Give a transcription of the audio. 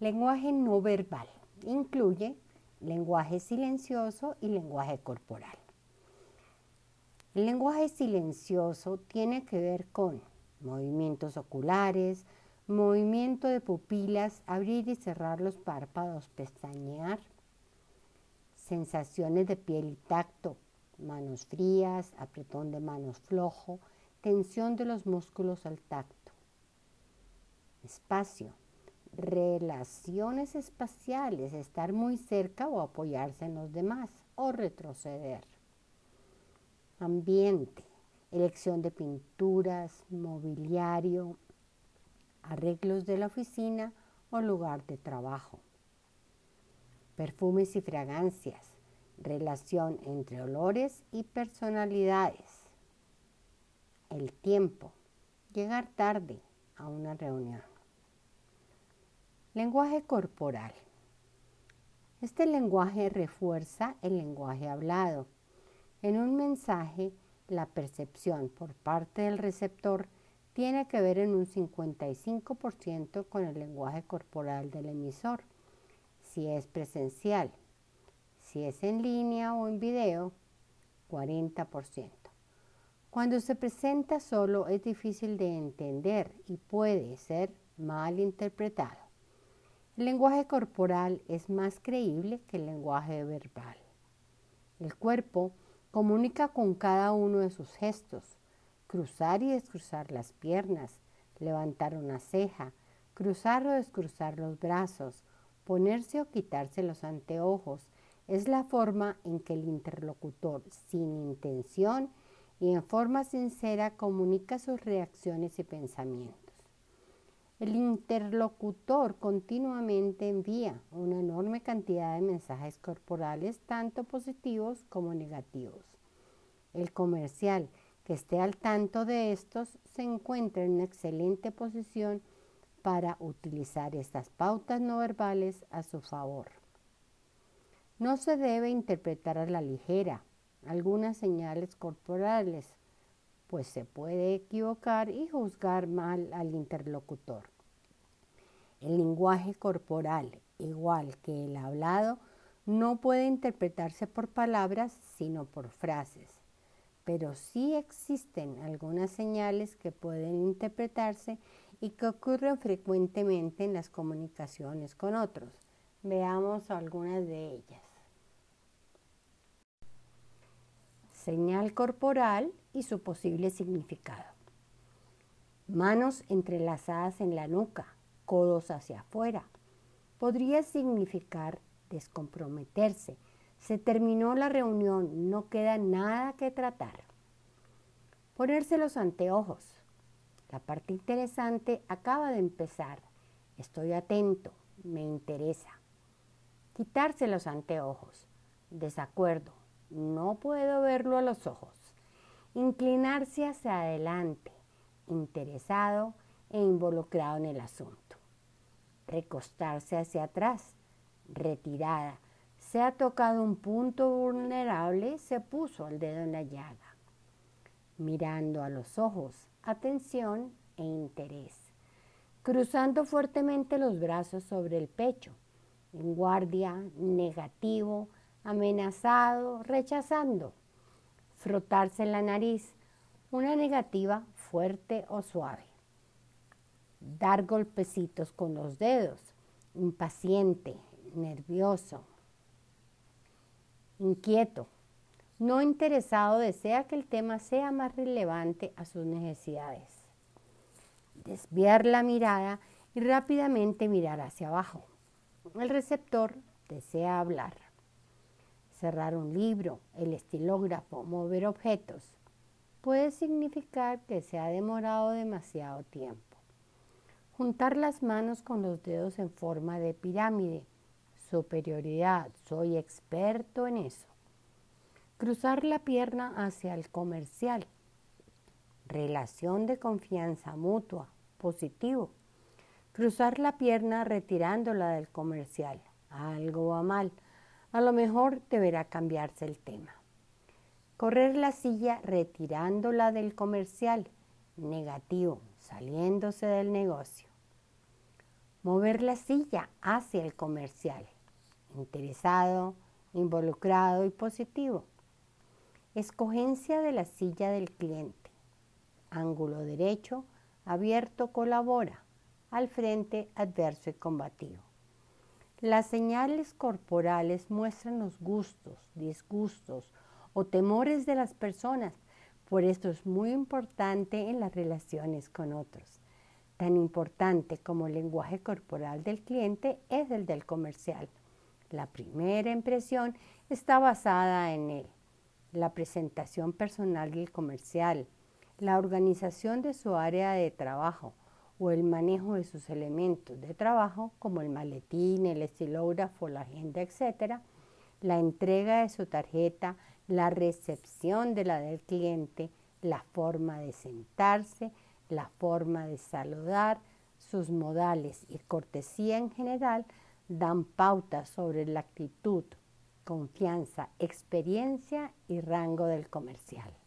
Lenguaje no verbal. Incluye lenguaje silencioso y lenguaje corporal. El lenguaje silencioso tiene que ver con movimientos oculares, movimiento de pupilas, abrir y cerrar los párpados, pestañear, sensaciones de piel y tacto, manos frías, apretón de manos flojo, tensión de los músculos al tacto. Espacio, relaciones espaciales, estar muy cerca o apoyarse en los demás o retroceder ambiente, elección de pinturas, mobiliario, arreglos de la oficina o lugar de trabajo. Perfumes y fragancias, relación entre olores y personalidades. El tiempo, llegar tarde a una reunión. Lenguaje corporal. Este lenguaje refuerza el lenguaje hablado en un mensaje, la percepción por parte del receptor tiene que ver en un 55% con el lenguaje corporal del emisor, si es presencial. Si es en línea o en video, 40%. Cuando se presenta solo es difícil de entender y puede ser mal interpretado. El lenguaje corporal es más creíble que el lenguaje verbal. El cuerpo Comunica con cada uno de sus gestos, cruzar y descruzar las piernas, levantar una ceja, cruzar o descruzar los brazos, ponerse o quitarse los anteojos, es la forma en que el interlocutor, sin intención y en forma sincera, comunica sus reacciones y pensamientos. El interlocutor continuamente envía una enorme cantidad de mensajes corporales, tanto positivos como negativos. El comercial que esté al tanto de estos se encuentra en una excelente posición para utilizar estas pautas no verbales a su favor. No se debe interpretar a la ligera algunas señales corporales pues se puede equivocar y juzgar mal al interlocutor. El lenguaje corporal, igual que el hablado, no puede interpretarse por palabras, sino por frases. Pero sí existen algunas señales que pueden interpretarse y que ocurren frecuentemente en las comunicaciones con otros. Veamos algunas de ellas. Señal corporal y su posible significado. Manos entrelazadas en la nuca, codos hacia afuera. Podría significar descomprometerse. Se terminó la reunión, no queda nada que tratar. Ponerse los anteojos. La parte interesante acaba de empezar. Estoy atento, me interesa. Quitarse los anteojos. Desacuerdo, no puedo verlo a los ojos inclinarse hacia adelante, interesado e involucrado en el asunto. Recostarse hacia atrás, retirada. Se ha tocado un punto vulnerable, se puso el dedo en la llaga. Mirando a los ojos, atención e interés. Cruzando fuertemente los brazos sobre el pecho, en guardia, negativo, amenazado, rechazando frotarse la nariz, una negativa fuerte o suave. Dar golpecitos con los dedos, impaciente, nervioso, inquieto, no interesado, desea que el tema sea más relevante a sus necesidades. Desviar la mirada y rápidamente mirar hacia abajo. El receptor desea hablar cerrar un libro, el estilógrafo, mover objetos, puede significar que se ha demorado demasiado tiempo. Juntar las manos con los dedos en forma de pirámide, superioridad, soy experto en eso. Cruzar la pierna hacia el comercial, relación de confianza mutua, positivo. Cruzar la pierna retirándola del comercial, algo va mal a lo mejor deberá cambiarse el tema. Correr la silla retirándola del comercial, negativo, saliéndose del negocio. Mover la silla hacia el comercial. Interesado, involucrado y positivo. Escogencia de la silla del cliente. Ángulo derecho, abierto, colabora. Al frente, adverso y combativo. Las señales corporales muestran los gustos, disgustos o temores de las personas. Por esto es muy importante en las relaciones con otros. Tan importante como el lenguaje corporal del cliente es el del comercial. La primera impresión está basada en él. La presentación personal del comercial, la organización de su área de trabajo o el manejo de sus elementos de trabajo como el maletín, el estilógrafo, la agenda, etc., la entrega de su tarjeta, la recepción de la del cliente, la forma de sentarse, la forma de saludar, sus modales y cortesía en general dan pautas sobre la actitud, confianza, experiencia y rango del comercial.